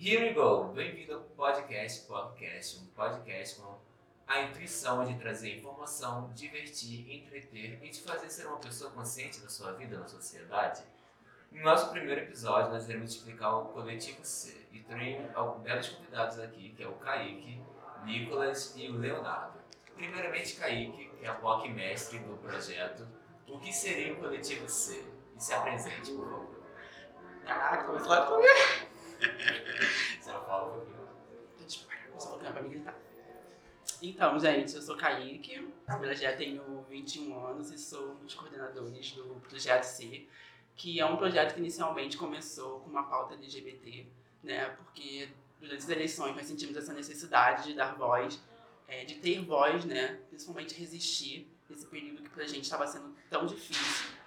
Here we go! Bem-vindo ao podcast Podcast, um podcast com a intuição de trazer informação, divertir, entreter e te fazer ser uma pessoa consciente da sua vida na sociedade. No nosso primeiro episódio, nós iremos explicar o Coletivo C e tenho belos convidados aqui, que é o Kaique, Nicolas e o Leonardo. Primeiramente, Kaique, que é a POC mestre do projeto. O que seria o Coletivo C? E se apresente, por favor. Caraca, começou a comer. Pra me gritar. Então, gente, eu sou Kaique, eu já tenho 21 anos e sou um dos coordenadores do Projeto C, que é um projeto que inicialmente começou com uma pauta LGBT, né? Porque durante as eleições nós sentimos essa necessidade de dar voz, é, de ter voz, né? Principalmente resistir nesse período que pra gente estava sendo tão difícil.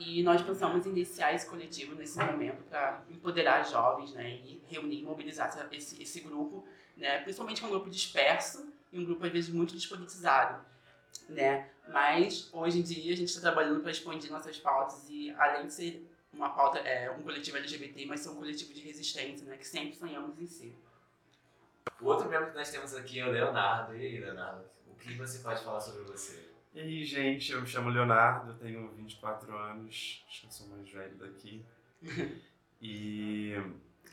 E nós pensamos iniciar esse coletivo nesse momento para empoderar jovens, né? E reunir, mobilizar esse, esse grupo, né? Principalmente com um grupo disperso e um grupo às vezes muito despolitizado, né? Mas hoje em dia a gente está trabalhando para expandir nossas pautas e além de ser uma pauta é um coletivo LGBT, mas ser um coletivo de resistência, né? Que sempre sonhamos em ser. O outro membro que nós temos aqui é o Leonardo. E aí, Leonardo, o que você pode falar sobre você? E aí, gente, eu me chamo Leonardo, tenho 24 anos, acho que eu sou mais velho daqui. e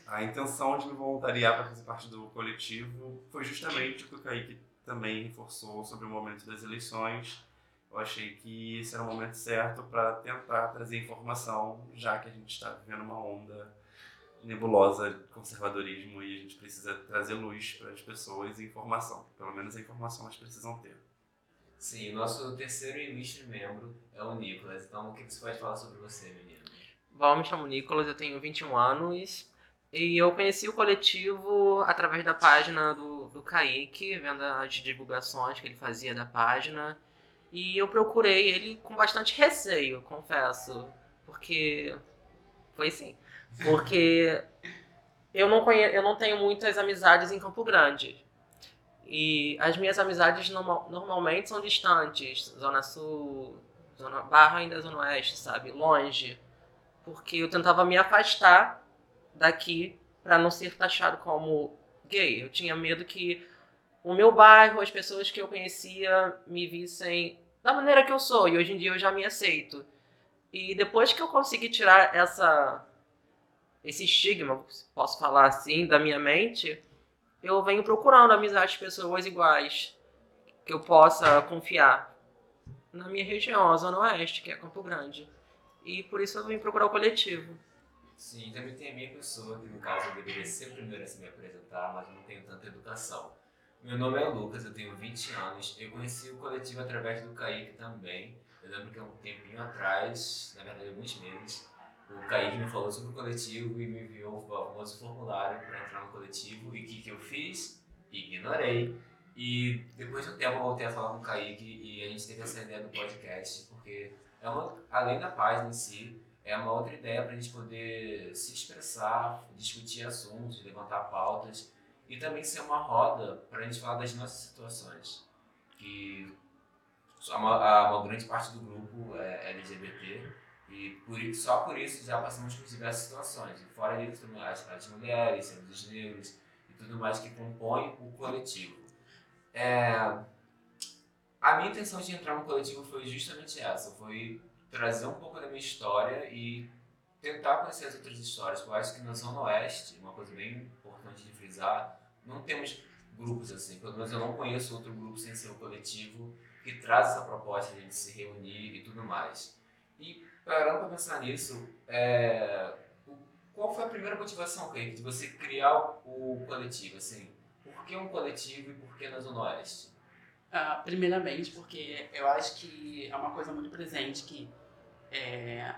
a intenção de me voluntariar para fazer parte do coletivo foi justamente o que o Kaique também reforçou sobre o momento das eleições. Eu achei que esse era o momento certo para tentar trazer informação, já que a gente está vivendo uma onda nebulosa de conservadorismo e a gente precisa trazer luz para as pessoas e informação. Pelo menos a informação elas precisam ter. Sim, o nosso terceiro ilustre membro é o Nicolas. Então, o que você pode falar sobre você, menino? Bom, me chamo Nicolas, eu tenho 21 anos e eu conheci o coletivo através da página do, do Kaique, vendo as divulgações que ele fazia da página. E eu procurei ele com bastante receio, confesso. Porque. Foi sim. Porque eu não, conhe... eu não tenho muitas amizades em Campo Grande. E as minhas amizades normal, normalmente são distantes, Zona Sul, Zona Barra ainda Zona Oeste, sabe? Longe. Porque eu tentava me afastar daqui para não ser taxado como gay. Eu tinha medo que o meu bairro, as pessoas que eu conhecia me vissem da maneira que eu sou. E hoje em dia eu já me aceito. E depois que eu consegui tirar essa esse estigma, posso falar assim, da minha mente, eu venho procurando amizades de pessoas iguais que eu possa confiar na minha região, a Zona Oeste, que é Campo Grande. E por isso eu vim procurar o coletivo. Sim, também tem a minha pessoa, que no caso eu deveria ser o primeiro a se me apresentar, mas eu não tenho tanta educação. Meu nome é Lucas, eu tenho 20 anos. Eu conheci o coletivo através do Kaique também. Eu lembro que há um tempinho atrás, na verdade alguns meses, o Kaique me falou sobre o coletivo e me enviou o famoso formulário para entrar no coletivo. E o que, que eu fiz? Ignorei. E depois de um tempo eu voltei a falar com o Kaique e a gente teve essa ideia do podcast, porque é uma, além da página em si, é uma outra ideia para a gente poder se expressar, discutir assuntos, levantar pautas e também ser uma roda para a gente falar das nossas situações. Que uma, uma grande parte do grupo é LGBT e por, só por isso já passamos por diversas situações. E fora isso, também as, as mulheres, os negros e tudo mais que compõem o coletivo. É, a minha intenção de entrar no coletivo foi justamente essa, foi trazer um pouco da minha história e tentar conhecer as outras histórias. Eu acho que na Zona Oeste, uma coisa bem importante de frisar, não temos grupos assim. Pelo menos eu não conheço outro grupo sem ser o coletivo que traz essa proposta de a gente se reunir e tudo mais. E parando para pensar nisso, é, qual foi a primeira motivação, Kaique, de você criar o coletivo? Assim, por que um coletivo e por que na Zona Oeste? Uh, primeiramente, porque eu acho que é uma coisa muito presente que é,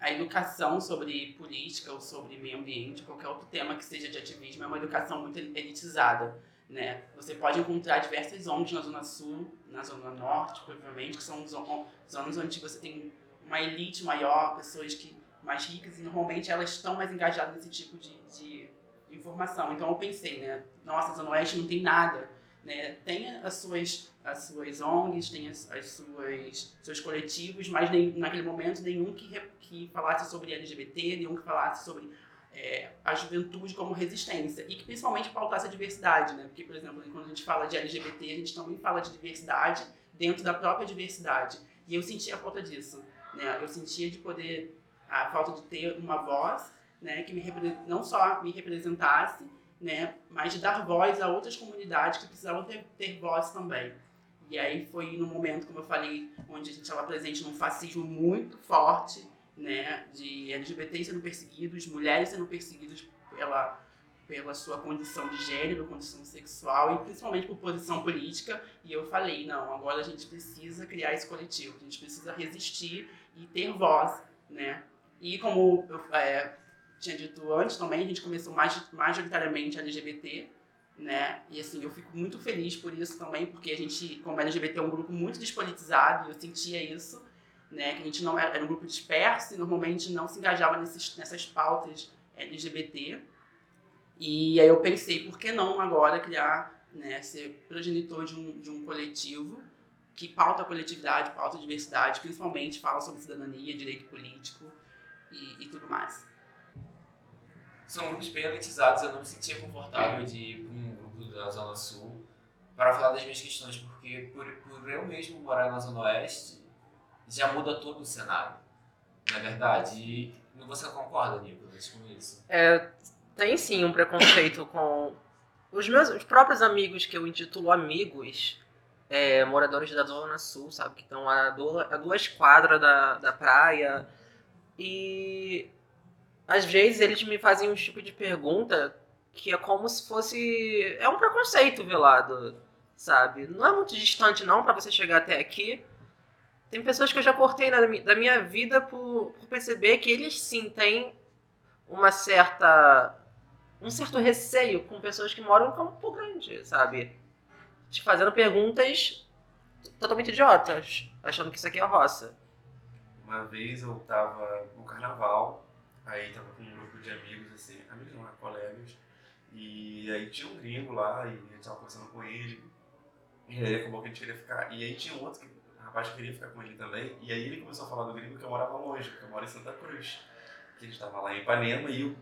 a educação sobre política ou sobre meio ambiente, qualquer outro tema que seja de ativismo, é uma educação muito elitizada. Né? Você pode encontrar diversas ONGs na Zona Sul, na Zona Norte, provavelmente, que são zonas onde você tem uma elite maior, pessoas que mais ricas, e normalmente elas estão mais engajadas nesse tipo de, de informação. Então eu pensei, né? Nossa, Zona Oeste não tem nada. Né? Tem as suas, as suas ONGs, tem as, as suas seus coletivos, mas nem, naquele momento nenhum que, que falasse sobre LGBT, nenhum que falasse sobre é, a juventude como resistência e que principalmente pautasse a diversidade, né? Porque, por exemplo, quando a gente fala de LGBT, a gente também fala de diversidade dentro da própria diversidade. E eu sentia a falta disso, né? Eu sentia de poder a falta de ter uma voz, né, que me não só me representasse, né, mas de dar voz a outras comunidades que precisavam ter, ter voz também. E aí foi no momento, como eu falei, onde a gente estava presente num fascismo muito forte, né, de LGBTs sendo perseguidos, mulheres sendo perseguidas pela, pela sua condição de gênero, condição sexual e principalmente por posição política. E eu falei, não, agora a gente precisa criar esse coletivo, a gente precisa resistir e ter voz, né? E como eu é, tinha dito antes também, a gente começou mais, majoritariamente LGBT, né? E assim, eu fico muito feliz por isso também, porque a gente, como LGBT, é um grupo muito despolitizado, e eu sentia isso né, que a gente não era, era um grupo disperso e normalmente não se engajava nesses, nessas pautas LGBT. E aí eu pensei, por que não agora criar, né, ser progenitor de um, de um coletivo que pauta a coletividade, pauta a diversidade, principalmente fala sobre cidadania, direito político e, e tudo mais. São grupos bem elitizados, eu não me sentia confortável de ir para um grupo da Zona Sul para falar das minhas questões, porque por, por eu mesmo morar na Zona Oeste, já muda todo o cenário. Não é verdade? E você concorda, Nicolas, com isso? É, tem sim um preconceito com os meus os próprios amigos que eu intitulo amigos, é, moradores da Zona Sul, sabe? Que estão a, a duas quadras da, da praia. E às vezes eles me fazem um tipo de pergunta que é como se fosse. É um preconceito velado, sabe? Não é muito distante, não, para você chegar até aqui. Tem pessoas que eu já cortei na, da minha vida por, por perceber que eles sim têm uma certa um certo receio com pessoas que moram no Campo Grande, sabe? Te fazendo perguntas totalmente idiotas, achando que isso aqui é roça. Uma vez eu tava no carnaval, aí tava com um grupo de amigos, assim, amigos não, colegas, e aí tinha um gringo lá, e a gente tava conversando com ele, e aí acabou que a gente queria ficar, e aí tinha um outro que rapaz queria ficar com ele também. E aí ele começou a falar do gringo que eu morava longe, porque eu moro em Santa Cruz. Que ele estava lá em Ipanema e o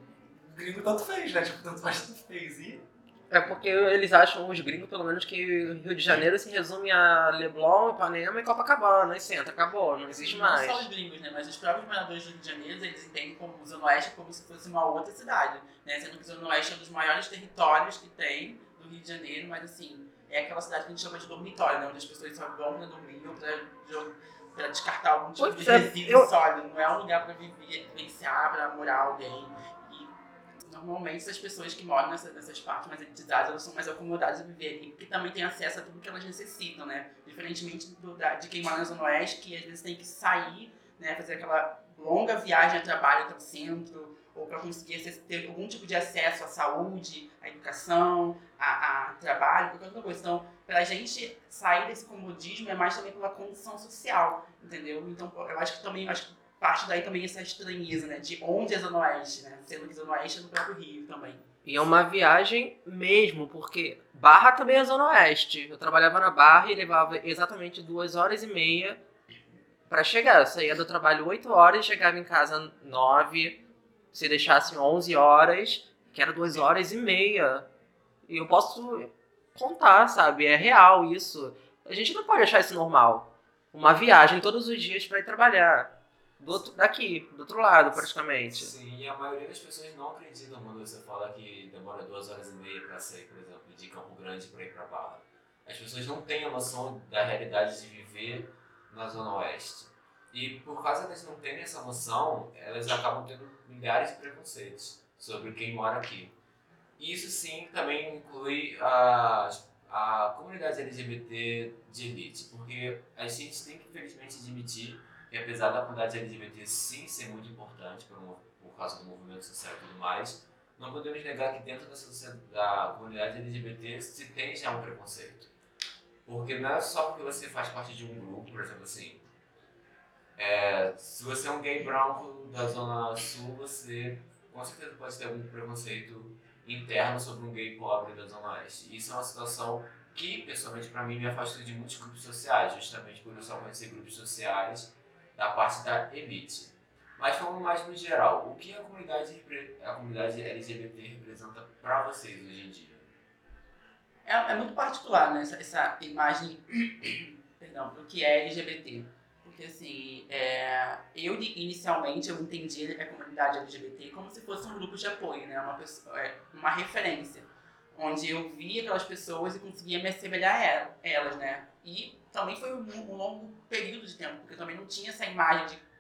gringo tanto fez, né? Tipo, tanto faz, tanto fez. E é porque eles acham, os gringos, pelo menos, que Rio de Janeiro se resume a Leblon, Ipanema e Copacabana, e senta, acabou, não existe não mais. Não só os gringos, né? Mas os próprios moradores do Rio de Janeiro, eles entendem como o Zona Oeste como se fosse uma outra cidade, né? Sendo que o Zona Oeste é um dos maiores territórios que tem do Rio de Janeiro, mas assim, é aquela cidade que a gente chama de dormitório, né? Onde as pessoas só vão para dormir ou para descartar algum tipo pois de é, resíduo eu... sólido. Não é um lugar para viver, vivenciar, para morar alguém. Normalmente essas pessoas que moram nessa, nessas partes mais elitizadas, elas são mais acomodadas a viver ali, porque também tem acesso a tudo que elas necessitam, né? Diferentemente do, da, de quem mora na Zona Oeste, que às vezes tem que sair, né? Fazer aquela longa viagem a trabalho até o centro, ou para conseguir ter algum tipo de acesso à saúde, à educação, a, a trabalho, qualquer outra coisa. Então, para a gente sair desse comodismo é mais também pela condição social, entendeu? Então, eu acho que também, acho que parte daí também essa estranheza, né? De onde é Zona Oeste, né? Sendo que Zona Oeste é no próprio Rio também. E é uma viagem mesmo, porque Barra também é Zona Oeste. Eu trabalhava na Barra e levava exatamente duas horas e meia para chegar. Eu saía do trabalho 8 horas chegava em casa 9 se deixasse 11 horas, que era 2 horas e meia. E eu posso contar, sabe? É real isso. A gente não pode achar isso normal. Uma viagem todos os dias para ir trabalhar. Do outro, daqui, do outro lado, praticamente. Sim, e a maioria das pessoas não acreditam quando você fala que demora duas horas e meia para sair, por exemplo, de Campo Grande para ir para Barra. As pessoas não têm a noção da realidade de viver na Zona Oeste. E por causa deles não terem essa noção, elas acabam tendo milhares de preconceitos sobre quem mora aqui. Isso sim também inclui a, a comunidade LGBT de elite, porque a gente tem que infelizmente admitir que apesar da comunidade LGBT sim ser muito importante por, por causa do movimento social e tudo mais, não podemos negar que dentro dessa, da comunidade LGBT se tem já um preconceito. Porque não é só porque você faz parte de um grupo, por exemplo assim, é, se você é um gay branco da Zona Sul, você com certeza pode ter algum preconceito interno sobre um gay pobre da Zona Oeste. Isso é uma situação que, pessoalmente, para mim, me afasta de muitos grupos sociais, justamente por eu só conhecer grupos sociais da parte da elite. Mas falando mais no geral, o que a comunidade, a comunidade LGBT representa para vocês hoje em dia? É, é muito particular, né? Essa, essa imagem perdão, do que é LGBT. Porque, assim, é, eu inicialmente eu entendi a comunidade LGBT como se fosse um grupo de apoio, né? Uma, pessoa, é, uma referência. Onde eu via aquelas pessoas e conseguia me assemelhar a elas, né? E também foi um, um longo período de tempo, porque eu também não tinha essa imagem de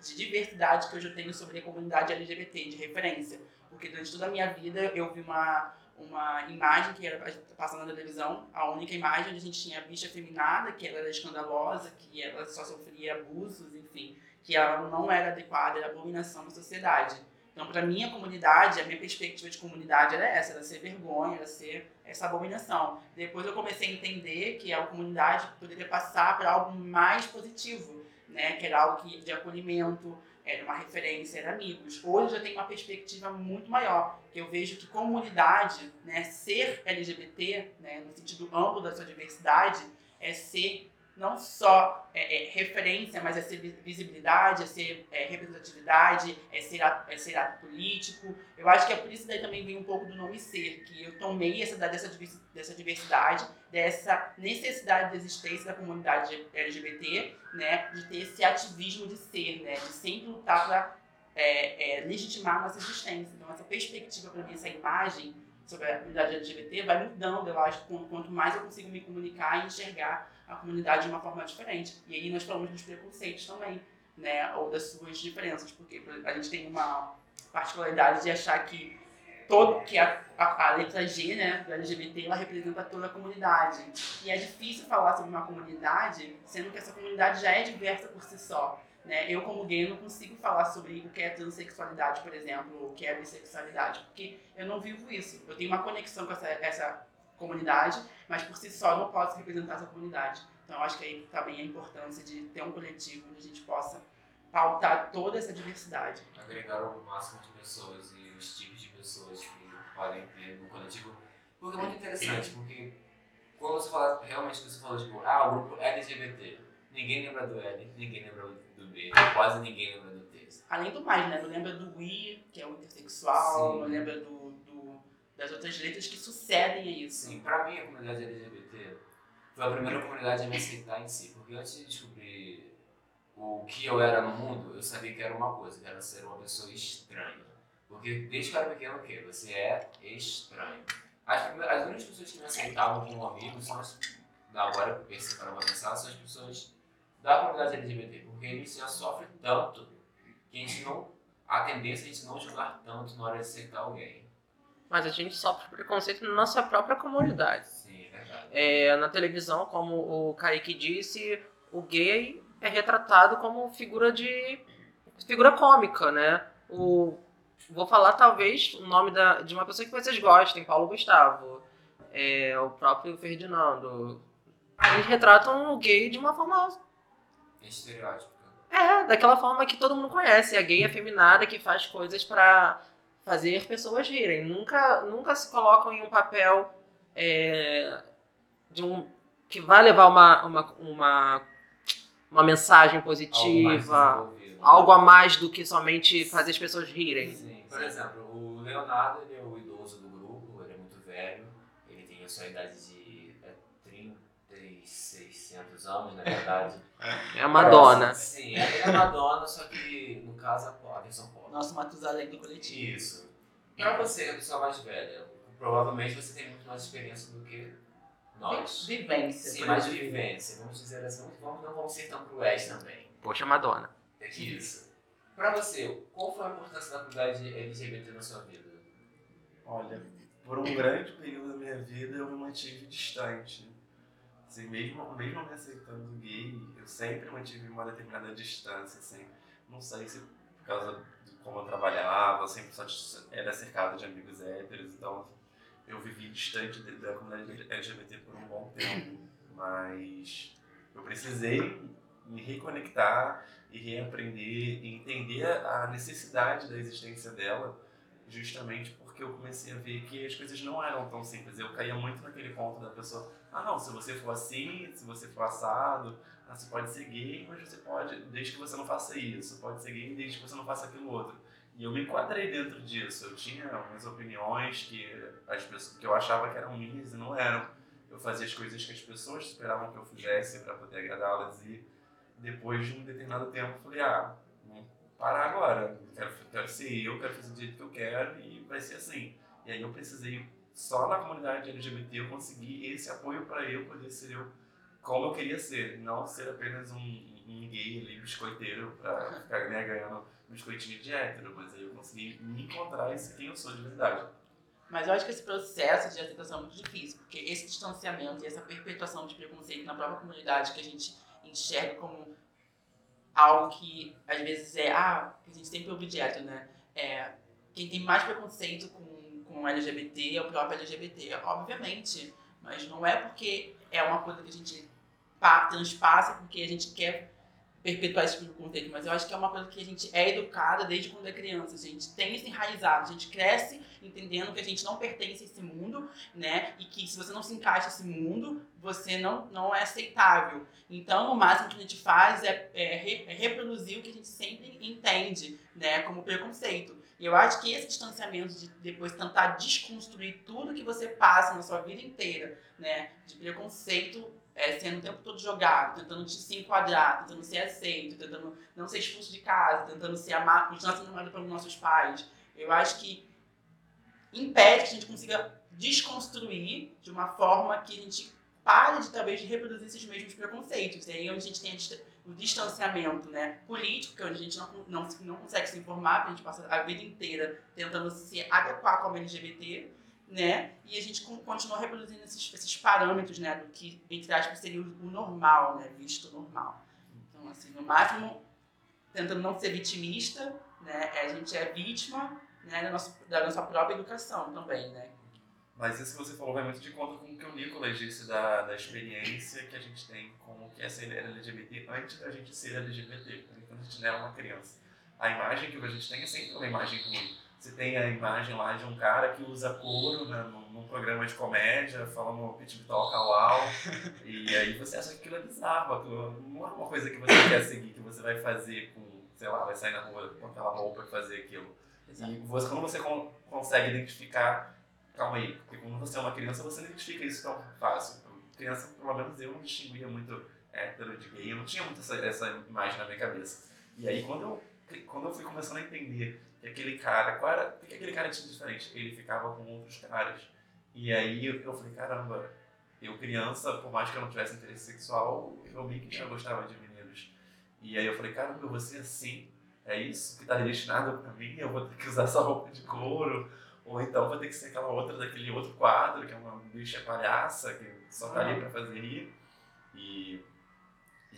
de diversidade que hoje eu tenho sobre a comunidade LGBT, de referência. Porque durante toda a minha vida eu vi uma, uma imagem que era passando na televisão, a única imagem onde a gente tinha a bicha feminada, que ela era escandalosa, que ela só sofria abusos, enfim, que ela não era adequada, era abominação na sociedade. Então, para minha comunidade, a minha perspectiva de comunidade era essa, era ser vergonha, era ser essa abominação. Depois eu comecei a entender que a comunidade poderia passar para algo mais positivo, né? Que era algo que, de acolhimento, era uma referência, era amigos. Hoje eu já tenho uma perspectiva muito maior, que eu vejo que comunidade, né, ser LGBT, né, no sentido amplo da sua diversidade, é ser não só é, é, referência, mas é ser visibilidade, é ser é, representatividade, é ser, ato, é ser ato político. Eu acho que é por isso daí também vem um pouco do nome ser, que eu tomei essa, dessa, dessa diversidade, dessa necessidade de existência da comunidade LGBT, né, de ter esse ativismo de ser, né, de sempre lutar para é, é, legitimar nossa existência. Então, essa perspectiva para mim, essa imagem sobre a comunidade LGBT vai mudando, eu acho, quanto mais eu consigo me comunicar e enxergar a comunidade de uma forma diferente. E aí nós falamos dos preconceitos também, né, ou das suas diferenças, porque a gente tem uma particularidade de achar que todo que a, a, a, letra G, né, do LGBT, ela representa toda a comunidade. E é difícil falar sobre uma comunidade, sendo que essa comunidade já é diversa por si só. Né? Eu, como gay, não consigo falar sobre o que é transexualidade, por exemplo, ou o que é bissexualidade, porque eu não vivo isso. Eu tenho uma conexão com essa, essa comunidade, mas por si só eu não posso representar essa comunidade. Então, eu acho que aí também a importância de ter um coletivo onde a gente possa pautar toda essa diversidade. Agregar o máximo de pessoas e os tipos de pessoas que podem ter no coletivo. Porque é muito interessante, porque quando você fala, realmente você falou, tipo, ah, o grupo LGBT, ninguém lembra do L, ninguém lembra do B, quase ninguém lembra do T. Além do mais, né? Não lembra do I, que é o intersexual, Sim. não lembra do, do, das outras letras que sucedem a isso. Sim, pra mim a comunidade LGBT foi a primeira comunidade a me aceitar em si, porque antes de descobrir o que eu era no mundo, eu sabia que era uma coisa, que era ser uma pessoa estranha. Porque desde que eu era pequeno, o quê? Você é estranho. As, as únicas pessoas que me aceitavam como amigo são as. Agora, para uma pensar, são as pessoas da comunidade LGBT, porque a gente já sofre tanto que a gente não. A tendência é a gente não julgar tanto na hora de aceitar alguém. Mas a gente sofre preconceito na nossa própria comunidade. Sim, é verdade. É, na televisão, como o Kaique disse, o gay é retratado como figura de. figura cômica, né? O, vou falar talvez o nome da, de uma pessoa que vocês gostem, Paulo Gustavo. É, o próprio Ferdinando. Eles retratam o gay de uma forma. Estereótipo. É, daquela forma que todo mundo conhece. A gay afeminada que faz coisas para fazer pessoas rirem. Nunca, nunca se colocam em um papel é, de um que vai levar uma, uma, uma, uma mensagem positiva, algo, algo, a mais do que somente fazer as pessoas rirem. Sim. Por exemplo, o Leonardo ele é o idoso do grupo, ele é muito velho, ele tem a sua idade de 3600 anos, na verdade. É a Madonna. Sim, é a Madonna, só que no caso a versão pop. Nosso Matusalém do coletivo. Isso. Pra você, que é a pessoa mais velha, provavelmente você tem muito mais experiência do que nós. Vivência. Sim, mais vivência. Vamos dizer assim, vamos, não vamos ser tão cruéis também. Poxa, Madonna. É isso. Pra você, qual foi a importância da comunidade LGBT na sua vida? Olha, por um grande período da minha vida eu me mantive distante Assim, mesmo, mesmo me aceitando gay, eu sempre mantive uma determinada distância, assim. Não sei se por causa de como eu trabalhava, eu sempre só era cercado de amigos héteros, então eu vivi distante da comunidade LGBT por um bom tempo. Mas eu precisei me reconectar e reaprender e entender a necessidade da existência dela, justamente porque porque eu comecei a ver que as coisas não eram tão simples. Eu caía muito naquele ponto da pessoa, ah não, se você for assim, se você for assado, ah, você pode ser gay, mas você pode, desde que você não faça isso, pode ser gay desde que você não faça aquilo outro. E eu me enquadrei dentro disso. Eu tinha algumas opiniões que, as pessoas, que eu achava que eram minhas e não eram. Eu fazia as coisas que as pessoas esperavam que eu fizesse para poder agradá-las e depois de um determinado tempo falei, ah, parar agora. Quero, quero ser eu, quero fazer do jeito que eu quero e vai ser assim. E aí eu precisei, só na comunidade LGBT, eu consegui esse apoio para eu poder ser eu como eu queria ser, não ser apenas um, um gay ali, biscoiteiro, para ficar né, ganhando biscoitinho de hétero, mas aí eu consegui me encontrar e ser quem eu sou de verdade. Mas eu acho que esse processo de aceitação é muito difícil, porque esse distanciamento e essa perpetuação de preconceito na própria comunidade que a gente enxerga como algo que às vezes é, ah, a gente sempre objeto, né? É, quem tem mais preconceito com, com LGBT é o próprio LGBT, obviamente. Mas não é porque é uma coisa que a gente transpassa porque a gente quer perpetuar esse tipo de conteúdo, mas eu acho que é uma coisa que a gente é educada desde quando é criança, a gente tem isso enraizado, a gente cresce entendendo que a gente não pertence a esse mundo, né, e que se você não se encaixa nesse mundo, você não, não é aceitável. Então, o máximo que a gente faz é, é, é reproduzir o que a gente sempre entende, né, como preconceito. E eu acho que esse distanciamento de depois tentar desconstruir tudo que você passa na sua vida inteira, né, de preconceito é, sendo o tempo todo jogado, tentando se enquadrar, tentando ser aceito, tentando não ser expulso de casa, tentando ser amado, continuar sendo amado pelos nossos pais. Eu acho que impede que a gente consiga desconstruir de uma forma que a gente pare de talvez reproduzir esses mesmos preconceitos. E aí onde a gente tem o distanciamento né, político, que é onde a gente não, não, não consegue se informar, porque a gente passa a vida inteira tentando se adequar como LGBT, né? E a gente continua reproduzindo esses, esses parâmetros, né? Do que, entre aspas, seria o normal, né? Visto normal. Então, assim, no máximo, tentando não ser vitimista, né? A gente é vítima né? da, nossa, da nossa própria educação também, né? Mas isso que você falou vai muito de conta com o que o Nicolas disse da, da experiência que a gente tem com o que é ser LGBT antes da gente ser LGBT, quando a gente não é uma criança. A imagem que a gente tem é sempre uma imagem ruim você tem a imagem lá de um cara que usa couro né, num, programa de comédia, falando pitbitol cauau, e aí você acha que aquilo é bizarro, aquilo não é uma coisa que você quer seguir, que você vai fazer com, sei lá, vai sair na rua com aquela roupa e fazer aquilo. Exato. E você, quando você con consegue identificar, calma aí, porque quando você é uma criança você não identifica isso tão fácil. Criança, pelo menos eu não distinguia muito hétero de gay, eu não tinha muito essa, essa imagem na minha cabeça. E aí quando eu, quando eu fui começando a entender que aquele cara, qual era, que aquele cara tinha diferente? Ele ficava com outros caras. E aí eu falei, caramba, eu criança, por mais que eu não tivesse interesse sexual, eu meio que já gostava de meninos. E aí eu falei, caramba, eu vou ser assim, é isso que está destinado para mim, eu vou ter que usar essa roupa de couro, ou então vou ter que ser aquela outra daquele outro quadro, que é uma bicha palhaça, que só tá ali para fazer rir. E,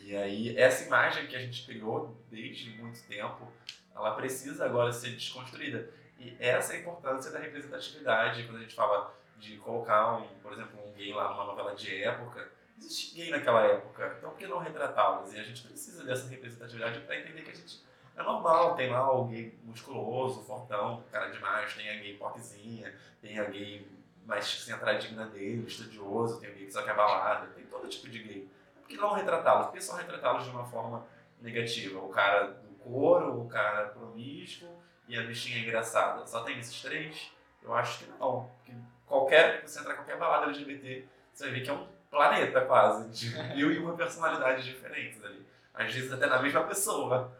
e aí essa imagem que a gente criou desde muito tempo, ela precisa agora ser desconstruída. E essa é a importância da representatividade, quando a gente fala de colocar, um, por exemplo, um gay lá numa novela de época. Existe gay naquela época, então por que não retratá-los? E a gente precisa dessa representatividade para entender que a gente é normal, tem lá o gay musculoso, fortão, cara demais, tem a gay porquezinha, tem a gay mais centradinha dele, estudioso, tem o gay que só quer balada, tem todo tipo de gay. Por que não retratá-los? Por que só retratá-los de uma forma negativa? O cara couro, o cara promíscuo e a bichinha engraçada. Só tem esses três? Eu acho que não. Que qualquer, você entrar em qualquer balada LGBT, você vai ver que é um planeta quase, de mil e uma personalidades diferentes ali. Às vezes até na mesma pessoa.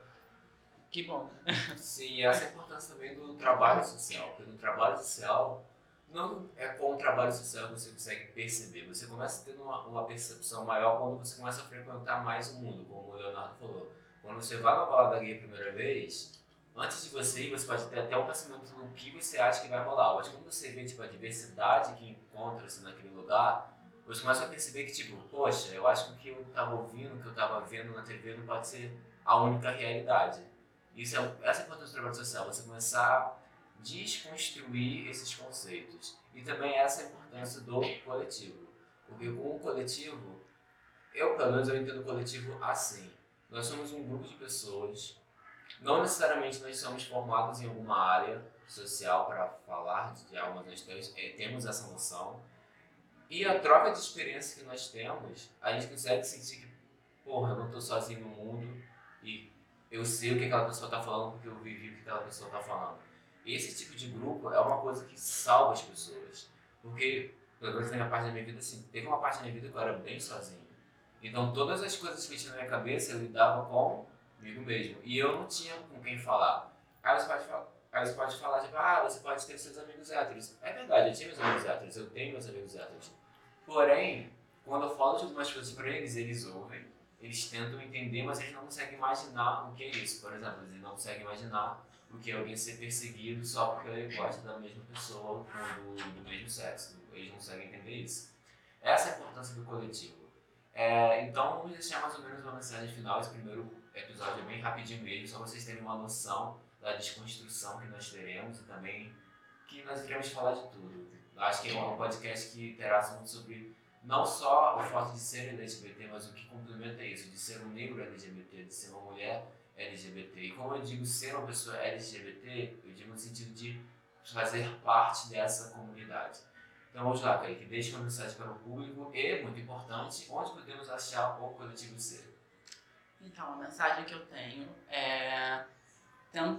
Que bom. Sim, essa é a importância também do trabalho social. Porque no trabalho social, não é com o trabalho social que você consegue perceber. Você começa ter uma, uma percepção maior quando você começa a frequentar mais o mundo, como o Leonardo falou quando você vai na balada gay a primeira vez, antes de você ir, você pode ter até um pensamento do que você acha que vai rolar. Mas quando você vê tipo, a diversidade que encontra-se naquele lugar, você começa a perceber que, tipo, poxa, eu acho que o que eu estava ouvindo, o que eu estava vendo na TV não pode ser a única realidade. Isso é, essa é a importância do trabalho social, você começar desconstruir esses conceitos. E também essa é importância do coletivo. Porque o coletivo, eu pelo menos eu entendo coletivo assim. Nós somos um grupo de pessoas, não necessariamente nós somos formados em alguma área, social para falar de algumas questões, é, temos essa noção. E a troca de experiência que nós temos, a gente consegue sentir que, porra, eu não estou sozinho no mundo e eu sei o que aquela pessoa está falando porque eu vivi o que aquela pessoa está falando. Esse tipo de grupo é uma coisa que salva as pessoas. Porque, pelo menos na minha parte da minha vida, assim, teve uma parte da minha vida que eu era bem sozinho. Então, todas as coisas que tinha na minha cabeça, eu lidava comigo mesmo. E eu não tinha com quem falar. Aí você pode falar, aí você pode falar tipo, ah, você pode ter seus amigos héteros. É verdade, eu tinha meus amigos héteros, eu tenho meus amigos héteros. Porém, quando eu falo de algumas coisas para eles, eles ouvem, eles tentam entender, mas eles não conseguem imaginar o que é isso. Por exemplo, eles não conseguem imaginar o que alguém ser perseguido só porque ele gosta da mesma pessoa do, do mesmo sexo. Eles não conseguem entender isso. Essa é a importância do coletivo. É, então, vamos deixar mais ou menos uma mensagem final. Esse primeiro episódio é bem rapidinho mesmo, só vocês terem uma noção da desconstrução que nós teremos e também que nós iremos falar de tudo. Acho que é um podcast que terá muito sobre não só o fato de ser LGBT, mas o que complementa isso, de ser um negro LGBT, de ser uma mulher LGBT. E como eu digo ser uma pessoa LGBT, eu digo no sentido de fazer parte dessa comunidade. Então vamos lá, Kaique, deixe uma mensagem para o público e, muito importante, onde podemos achar o Coletivo Ser? Então, a mensagem que eu tenho é.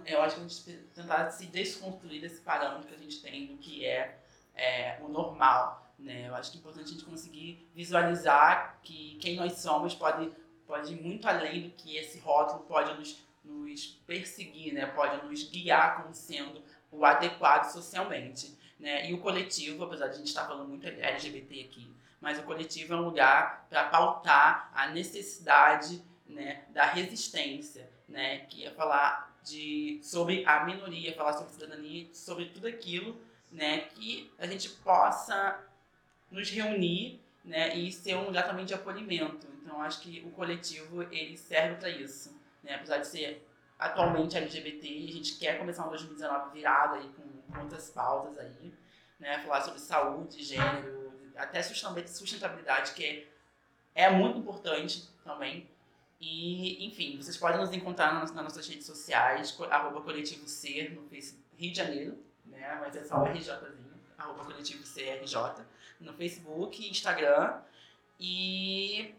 Eu acho que a gente tentar se desconstruir desse parâmetro que a gente tem do que é, é o normal. Né? Eu acho que é importante a gente conseguir visualizar que quem nós somos pode, pode ir muito além do que esse rótulo pode nos, nos perseguir, né? pode nos guiar como sendo o adequado socialmente. Né? E o coletivo, apesar de a gente estar falando muito LGBT aqui, mas o coletivo é um lugar para pautar a necessidade né, da resistência, né, que é falar de, sobre a minoria, falar sobre cidadania, sobre tudo aquilo né, que a gente possa nos reunir né, e ser um lugar também de acolhimento. Então, acho que o coletivo ele serve para isso. Né? Apesar de ser atualmente LGBT, a gente quer começar um 2019 virado aí com muitas pautas aí, né? Falar sobre saúde, gênero, até sustentabilidade, que é, muito importante também. E, enfim, vocês podem nos encontrar nas, nossas redes sociais, arroba coletivo Ser, no Facebook, Rio de Janeiro, né? Mas é só RJzinho, arroba coletivo CRJ, no Facebook, Instagram. E,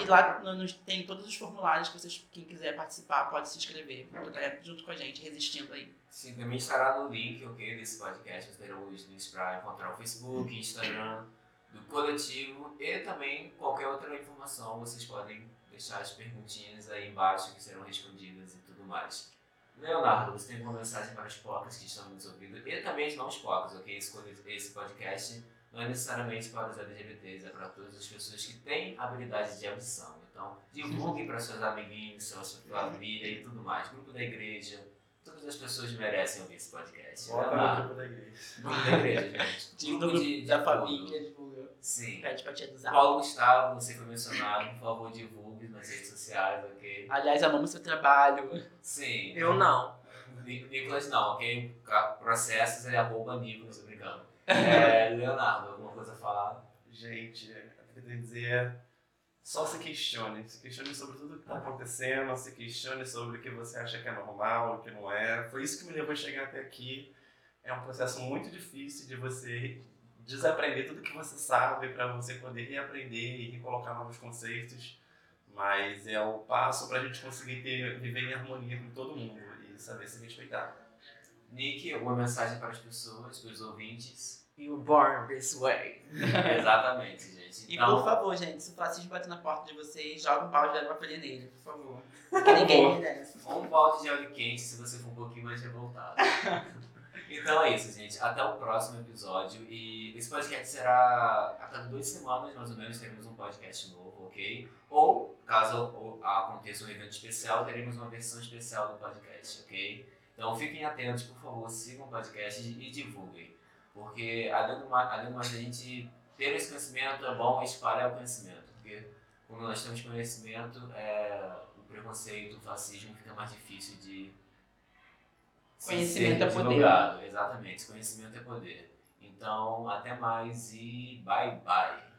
e lá no, tem todos os formulários que vocês, quem quiser participar, pode se inscrever junto com a gente, resistindo aí. Sim, também estará no link ok, desse podcast. Vocês terão os links para encontrar o Facebook, Instagram do coletivo e também qualquer outra informação. Vocês podem deixar as perguntinhas aí embaixo que serão respondidas e tudo mais. Leonardo, você tem uma mensagem para os POCs que estão nos ouvindo e também os não POCs, ok? Esse podcast não é necessariamente para os LGBTs, é para todas as pessoas que têm habilidade de audição. Então, divulguem para seus amiguinhos, sua família e tudo mais. Grupo da igreja, todas as pessoas merecem ouvir esse podcast. Bota no grupo da igreja. Grupo da igreja, gente. grupo de, da família, divulga. Sim. Pede pra te avisar. Paulo Gustavo, você foi mencionado, por favor, divulgue nas redes sociais, ok? Aliás, amamos seu trabalho. Sim. Eu não. Nicolas não, ok? Processos é arroba Nicolas, brincando. É, Leonardo, alguma coisa a falar? Gente, eu queria dizer só se questione. Se questione sobre tudo que está acontecendo, se questione sobre o que você acha que é normal, o que não é. Foi isso que me levou a chegar até aqui. É um processo muito difícil de você desaprender tudo que você sabe para você poder reaprender e recolocar novos conceitos. Mas é o passo para a gente conseguir ter, viver em harmonia com todo mundo e saber se respeitar. Nick, alguma mensagem para as pessoas, para os ouvintes? You born this way. Exatamente, gente. Então... E por favor, gente, se o fascismo bater na porta de vocês, joga um pau de água fria nele, por favor. Porque ninguém merece. Um balde de óleo quente se você for um pouquinho mais revoltado. então é isso, gente. Até o próximo episódio. E esse podcast será a cada duas semanas, mais ou menos, teremos um podcast novo, ok? Ou, caso aconteça um evento especial, teremos uma versão especial do podcast, ok? Então fiquem atentos, por favor, sigam o podcast e divulguem. Porque além do, além do mais a gente ter esse conhecimento, é bom espalhar o conhecimento. Porque quando nós temos conhecimento, é, o preconceito, o fascismo fica mais difícil de Conhecimento é poder. Exatamente, conhecimento é poder. Então, até mais e bye bye.